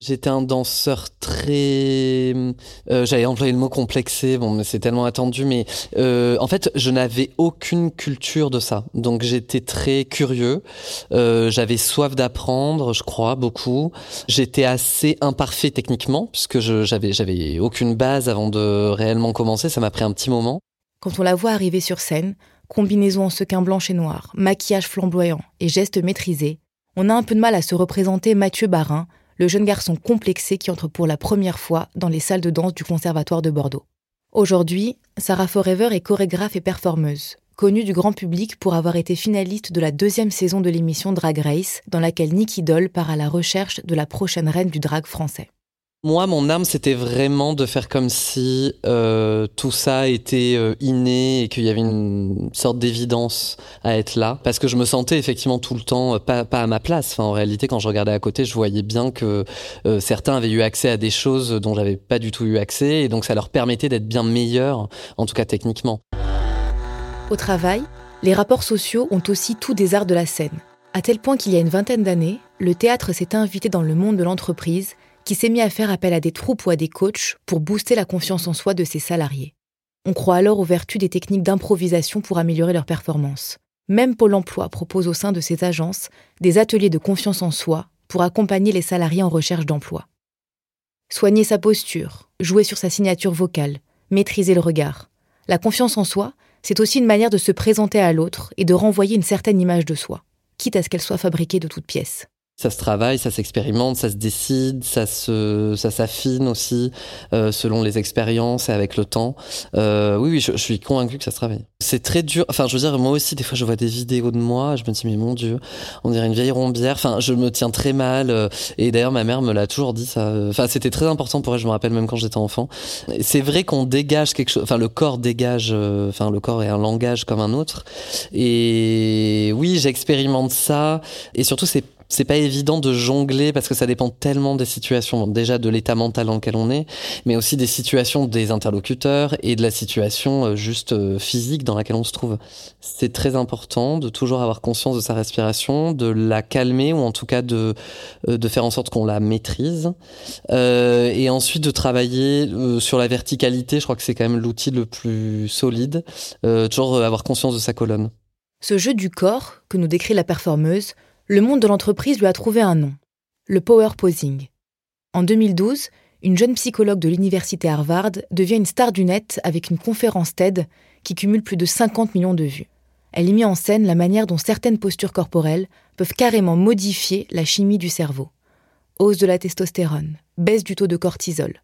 J'étais un danseur très, euh, j'avais employé le mot complexé, bon, mais c'est tellement attendu, mais euh, en fait, je n'avais aucune culture de ça, donc j'étais très curieux. Euh, j'avais soif d'apprendre, je crois beaucoup. J'étais assez imparfait techniquement puisque j'avais aucune base avant de réellement commencer. Ça m'a pris un petit moment. Quand on la voit arriver sur scène, combinaison en sequin blanche et noir, maquillage flamboyant et gestes maîtrisés, on a un peu de mal à se représenter Mathieu Barin le jeune garçon complexé qui entre pour la première fois dans les salles de danse du Conservatoire de Bordeaux. Aujourd'hui, Sarah Forever est chorégraphe et performeuse, connue du grand public pour avoir été finaliste de la deuxième saison de l'émission Drag Race, dans laquelle Nicky Doll part à la recherche de la prochaine reine du drag français. Moi, mon âme, c'était vraiment de faire comme si euh, tout ça était euh, inné et qu'il y avait une sorte d'évidence à être là. Parce que je me sentais effectivement tout le temps euh, pas, à ma place. En réalité, quand je regardais à côté, je voyais bien que certains avaient eu accès à des choses dont j'avais pas du tout eu accès. Et donc, ça leur permettait d'être bien meilleurs, en tout cas techniquement. Au travail, les rapports sociaux ont aussi tous des arts de la scène. À tel point qu'il y a une vingtaine d'années, le théâtre s'est invité dans le monde de l'entreprise qui s'est mis à faire appel à des troupes ou à des coachs pour booster la confiance en soi de ses salariés. On croit alors aux vertus des techniques d'improvisation pour améliorer leur performance. Même Pôle Emploi propose au sein de ses agences des ateliers de confiance en soi pour accompagner les salariés en recherche d'emploi. Soigner sa posture, jouer sur sa signature vocale, maîtriser le regard. La confiance en soi, c'est aussi une manière de se présenter à l'autre et de renvoyer une certaine image de soi, quitte à ce qu'elle soit fabriquée de toutes pièces ça se travaille, ça s'expérimente, ça se décide, ça se, ça s'affine aussi euh, selon les expériences et avec le temps. Euh, oui, oui, je, suis convaincu que ça se travaille. C'est très dur. Enfin, je veux dire, moi aussi, des fois, je vois des vidéos de moi, je me dis mais mon Dieu, on dirait une vieille rombière. Enfin, je me tiens très mal. Euh, et d'ailleurs, ma mère me l'a toujours dit. Ça. Enfin, c'était très important pour elle. Je me rappelle même quand j'étais enfant. C'est vrai qu'on dégage quelque chose. Enfin, le corps dégage. euh, Enfin, le corps est un langage comme un autre. Et oui, j'expérimente ça. Et surtout, c'est c'est pas évident de jongler parce que ça dépend tellement des situations, déjà de l'état mental dans lequel on est, mais aussi des situations des interlocuteurs et de la situation euh, juste euh, physique dans laquelle on se trouve. C'est très important de toujours avoir conscience de sa respiration, de la calmer ou en tout cas de euh, de faire en sorte qu'on la maîtrise, et ensuite de travailler sur la verticalité. Je crois que c'est quand même l'outil le plus solide. Toujours avoir conscience de sa colonne. Ce jeu du corps que nous décrit la performeuse le monde de l'entreprise lui a trouvé un nom, le power posing. En 2012, une jeune psychologue de l'université Harvard devient une star du net avec une conférence TED qui cumule plus de 50 millions de vues. Elle y met en scène la manière dont certaines postures corporelles peuvent carrément modifier la chimie du cerveau. Hausse de la testostérone, baisse du taux de cortisol.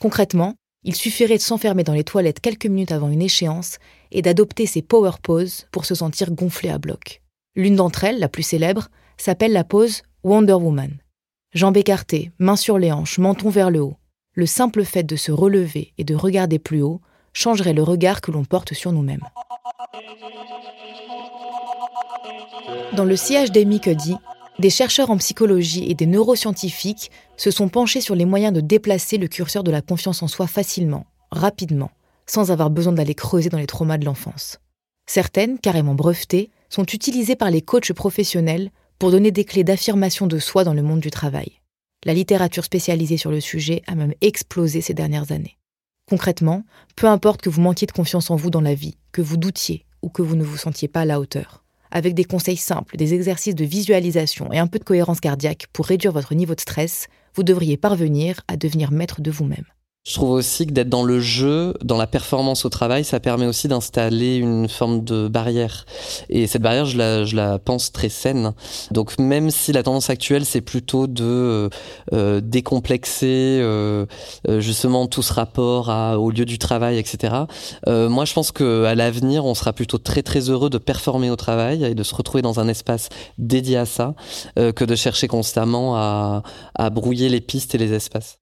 Concrètement, il suffirait de s'enfermer dans les toilettes quelques minutes avant une échéance et d'adopter ces power poses pour se sentir gonflé à bloc. L'une d'entre elles, la plus célèbre, s'appelle la pose Wonder Woman. Jambes écartées, mains sur les hanches, menton vers le haut. le simple fait de se relever et de regarder plus haut changerait le regard que l'on porte sur nous-mêmes. Dans le sillage d'Amy Cuddy, des chercheurs en psychologie et des neuroscientifiques se sont penchés sur les moyens de déplacer le curseur de la confiance en soi facilement, rapidement, sans avoir besoin d'aller creuser dans les traumas de l'enfance. Certaines, carrément brevetées, sont utilisées par les coachs professionnels pour donner des clés d'affirmation de soi dans le monde du travail. La littérature spécialisée sur le sujet a même explosé ces dernières années. Concrètement, peu importe que vous manquiez de confiance en vous dans la vie, que vous doutiez ou que vous ne vous sentiez pas à la hauteur, avec des conseils simples, des exercices de visualisation et un peu de cohérence cardiaque pour réduire votre niveau de stress, vous devriez parvenir à devenir maître de vous-même. Je trouve aussi que d'être dans le jeu, dans la performance au travail, ça permet aussi d'installer une forme de barrière. Et cette barrière, je la, je la pense très saine. Donc même si la tendance actuelle, c'est plutôt de euh, décomplexer euh, euh, justement tout ce rapport à, au lieu du travail, etc. Euh, moi, je pense que à l'avenir, on sera plutôt très très heureux de performer au travail et de se retrouver dans un espace dédié à ça, euh, que de chercher constamment à, à brouiller les pistes et les espaces.